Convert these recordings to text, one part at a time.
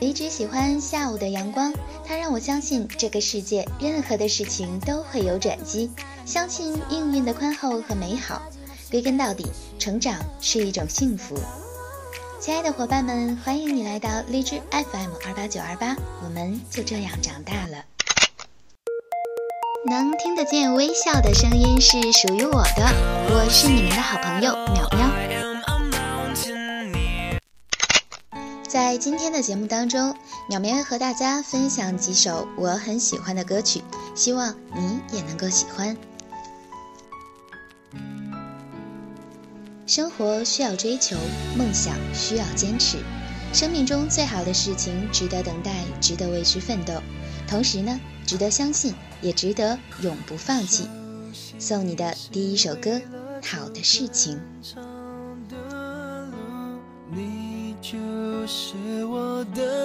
离职喜欢下午的阳光，它让我相信这个世界任何的事情都会有转机，相信命运的宽厚和美好。归根到底，成长是一种幸福。亲爱的伙伴们，欢迎你来到荔枝 FM 二八九二八，我们就这样长大了。能听得见微笑的声音是属于我的，我是你们的好朋友淼淼。在今天的节目当中，淼淼和大家分享几首我很喜欢的歌曲，希望你也能够喜欢。生活需要追求，梦想需要坚持。生命中最好的事情，值得等待，值得为之奋斗。同时呢，值得相信，也值得永不放弃。送你的第一首歌，《好的事情》。是我的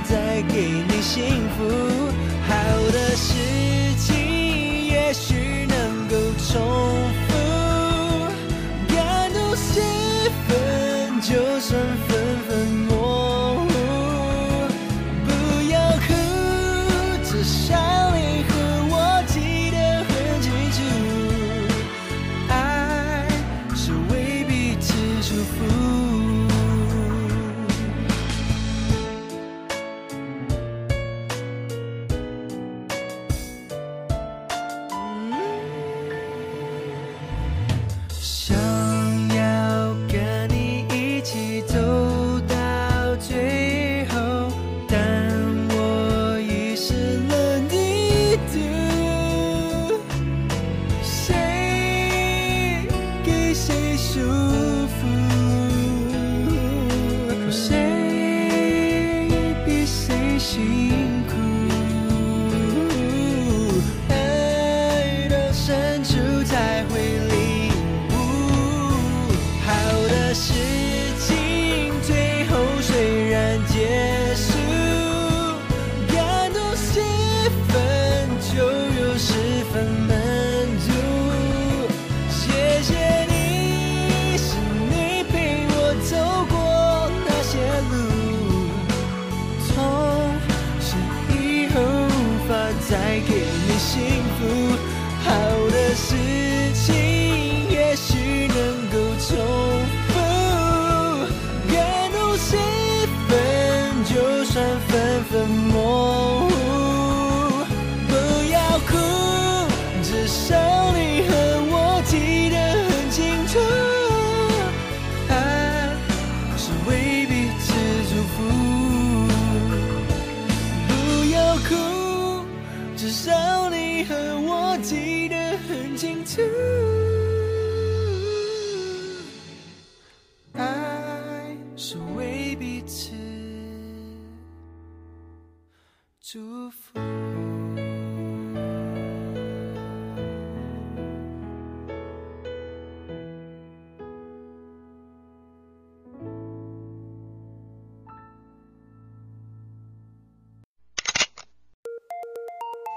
再给你幸福。好的事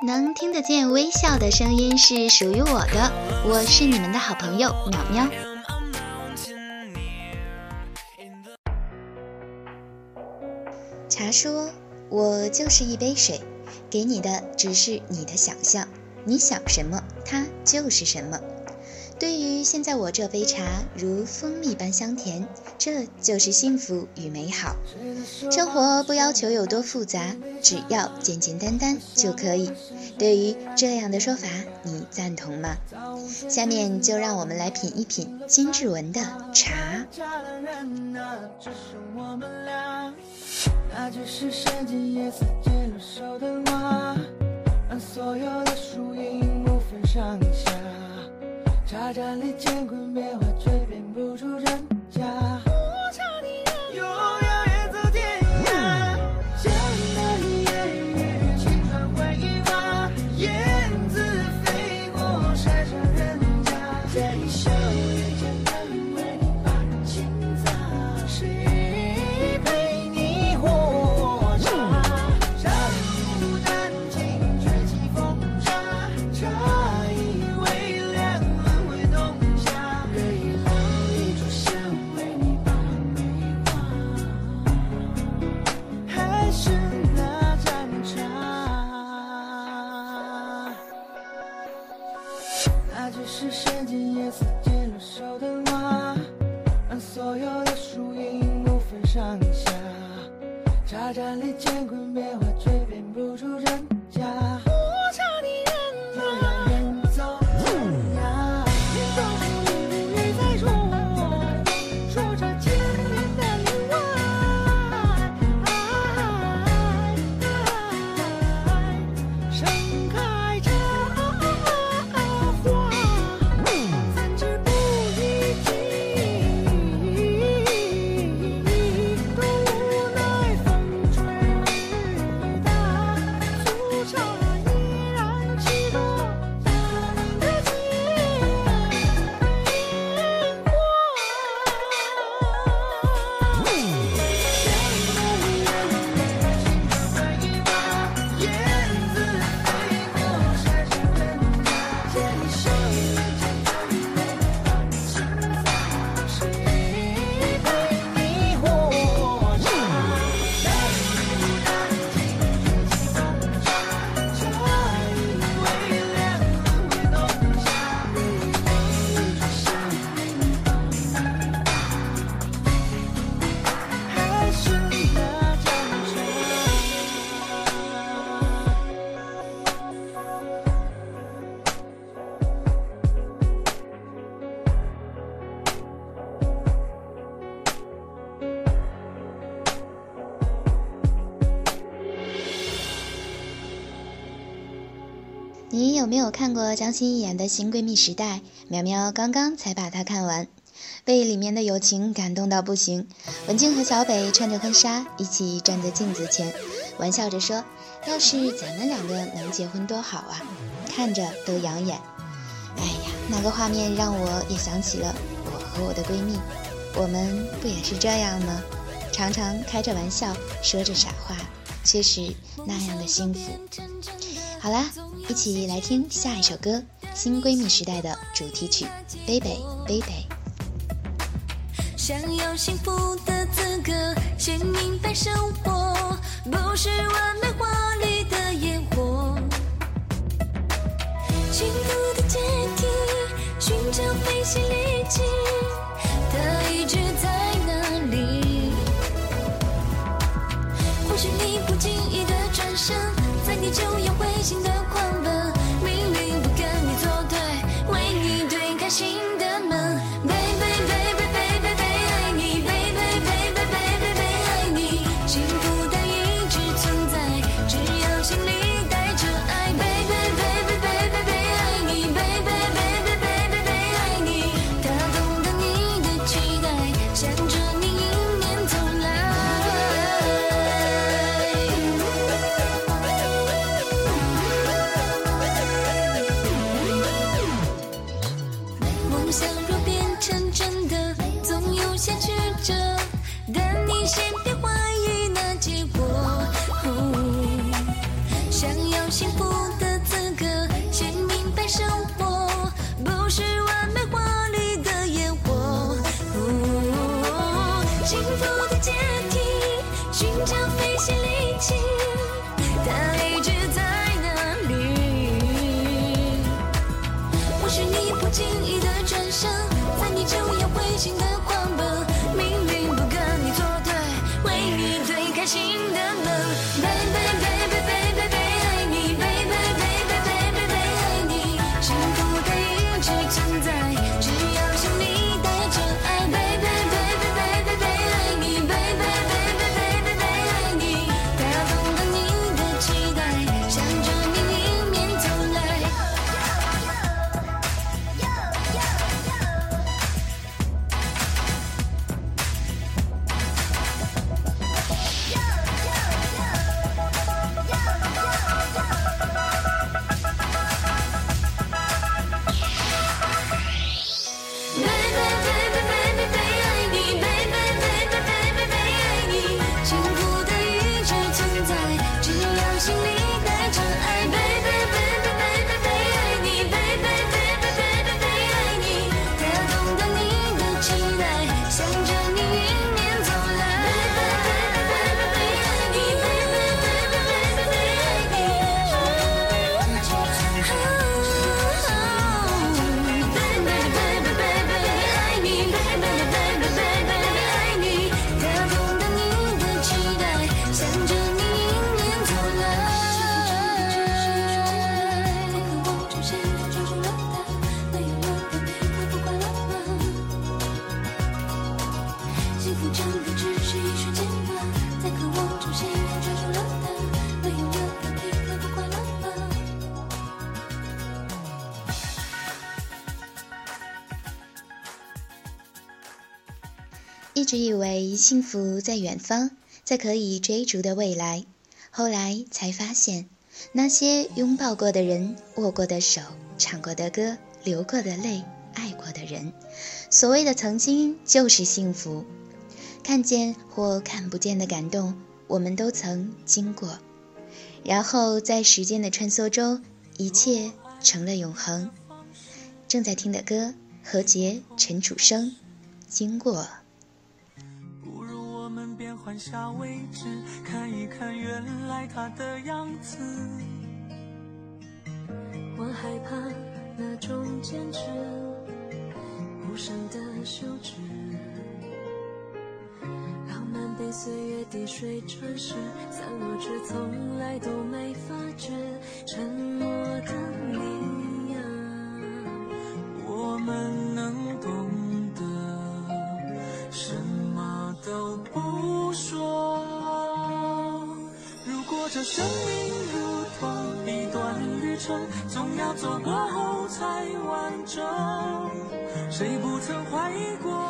能听得见微笑的声音是属于我的，我是你们的好朋友喵喵。茶说：“我就是一杯水，给你的只是你的想象，你想什么，它就是什么。对于现在我这杯茶，如蜂蜜般香甜，这就是幸福与美好。生活不要求有多复杂，只要简简单单就可以。对于这样的说法，你赞同吗？下面就让我们来品一品金志文的茶。茶盏里乾坤变化，却变不出上下，茶盏里乾坤变幻。没有看过江心怡演的《新闺蜜时代》？苗苗刚刚才把它看完，被里面的友情感动到不行。文静和小北穿着婚纱，一起站在镜子前，玩笑着说：“要是咱们两个能结婚多好啊！”看着都养眼。哎呀，那个画面让我也想起了我和我的闺蜜，我们不也是这样吗？常常开着玩笑，说着傻话，却是那样的幸福。好啦，一起来听下一首歌《新闺蜜时代》的主题曲《Baby Baby》。想要幸福的资格，先明白生活不是完美华丽的烟火。幸福的阶梯，寻找飞行利器，它一直在哪里？或许你不经意的转身。在你就要灰心的一直以为幸福在远方，在可以追逐的未来，后来才发现，那些拥抱过的人、握过的手、唱过的歌、流过的泪、爱过的人，所谓的曾经就是幸福。看见或看不见的感动，我们都曾经过。然后在时间的穿梭中，一切成了永恒。正在听的歌，何洁、陈楚生，经过。换下位置，看一看原来它的样子。我害怕那种坚持，无声的休止。浪漫被岁月滴水穿石，散落却从来都没发觉。沉默的你后才完整。谁不曾怀疑过、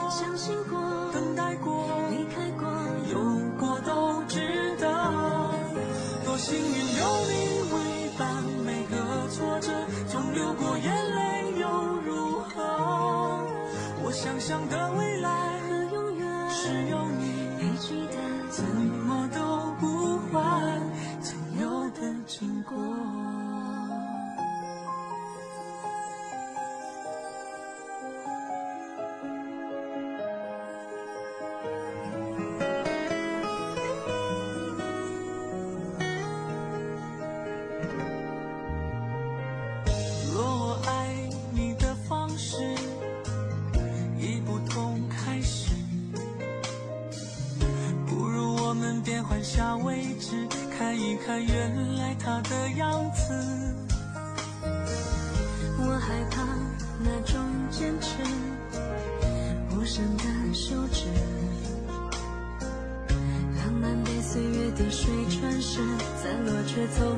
看原来他的样子。我害怕那种坚持，无声的休止。浪漫被岁月滴水穿石，散落却从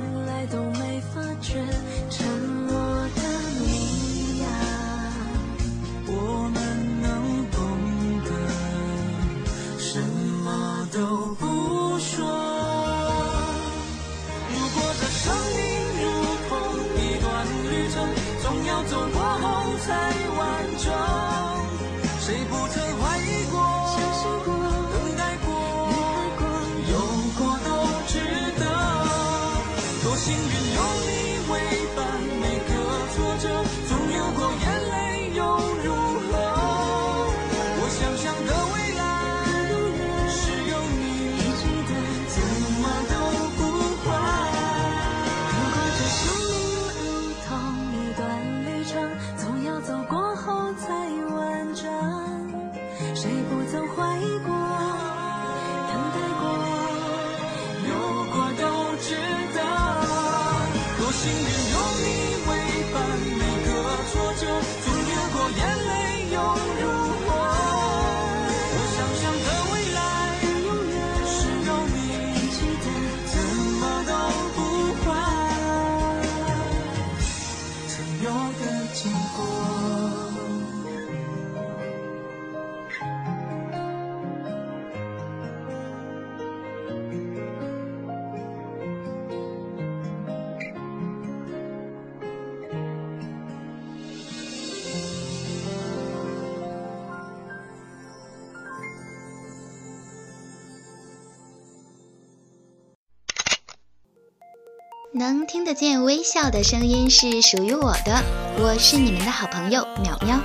能听得见微笑的声音是属于我的，我是你们的好朋友淼淼。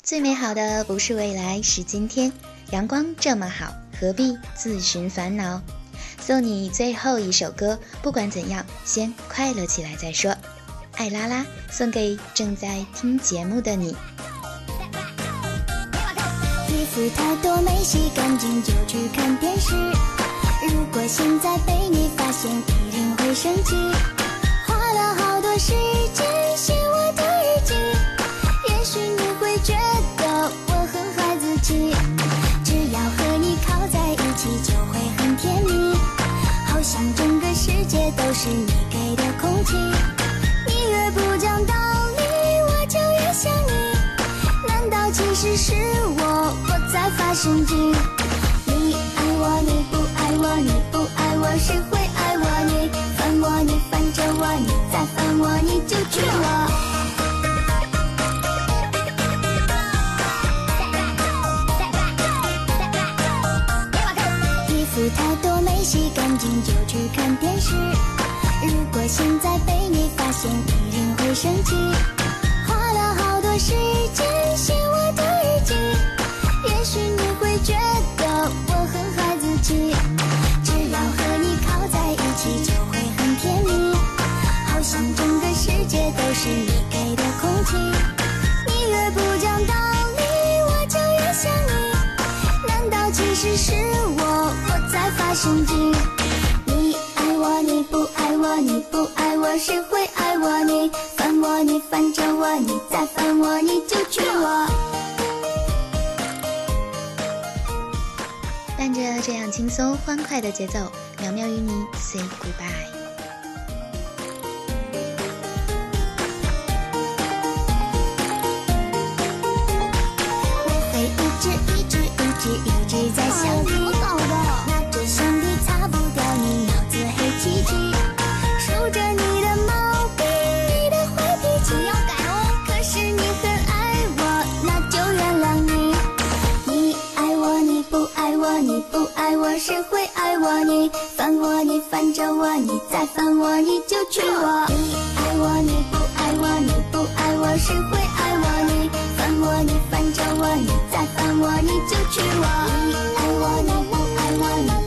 最美好的不是未来，是今天。阳光这么好，何必自寻烦恼？送你最后一首歌，不管怎样，先快乐起来再说。爱拉拉送给正在听节目的你。衣服太多没洗干净就去看电视。如果现在被你发现，一定会生气。花了好多时间看电视。如果现在被你发现，一定会生气。花了好多时间写我的日记，也许你会觉得我很孩子气。只要和你靠在一起，就会很甜蜜，好像整个世界都是你给的空气。你越不讲道理，我就越想你。难道其实是我我在发神经？你不爱我，你不爱我，谁会爱我？你烦我，你烦着我，你再烦我，你就娶我。伴着这样轻松欢快的节奏，苗苗与你 say goodbye。我会一直一直一直一直在想你，谁会爱我？你烦我，你烦着我，你再烦我，你就娶我。你爱我，你不爱我，你不爱我，谁会爱我？你烦我，你烦着我，你再烦我，你就娶我。你爱我，你不爱我，你，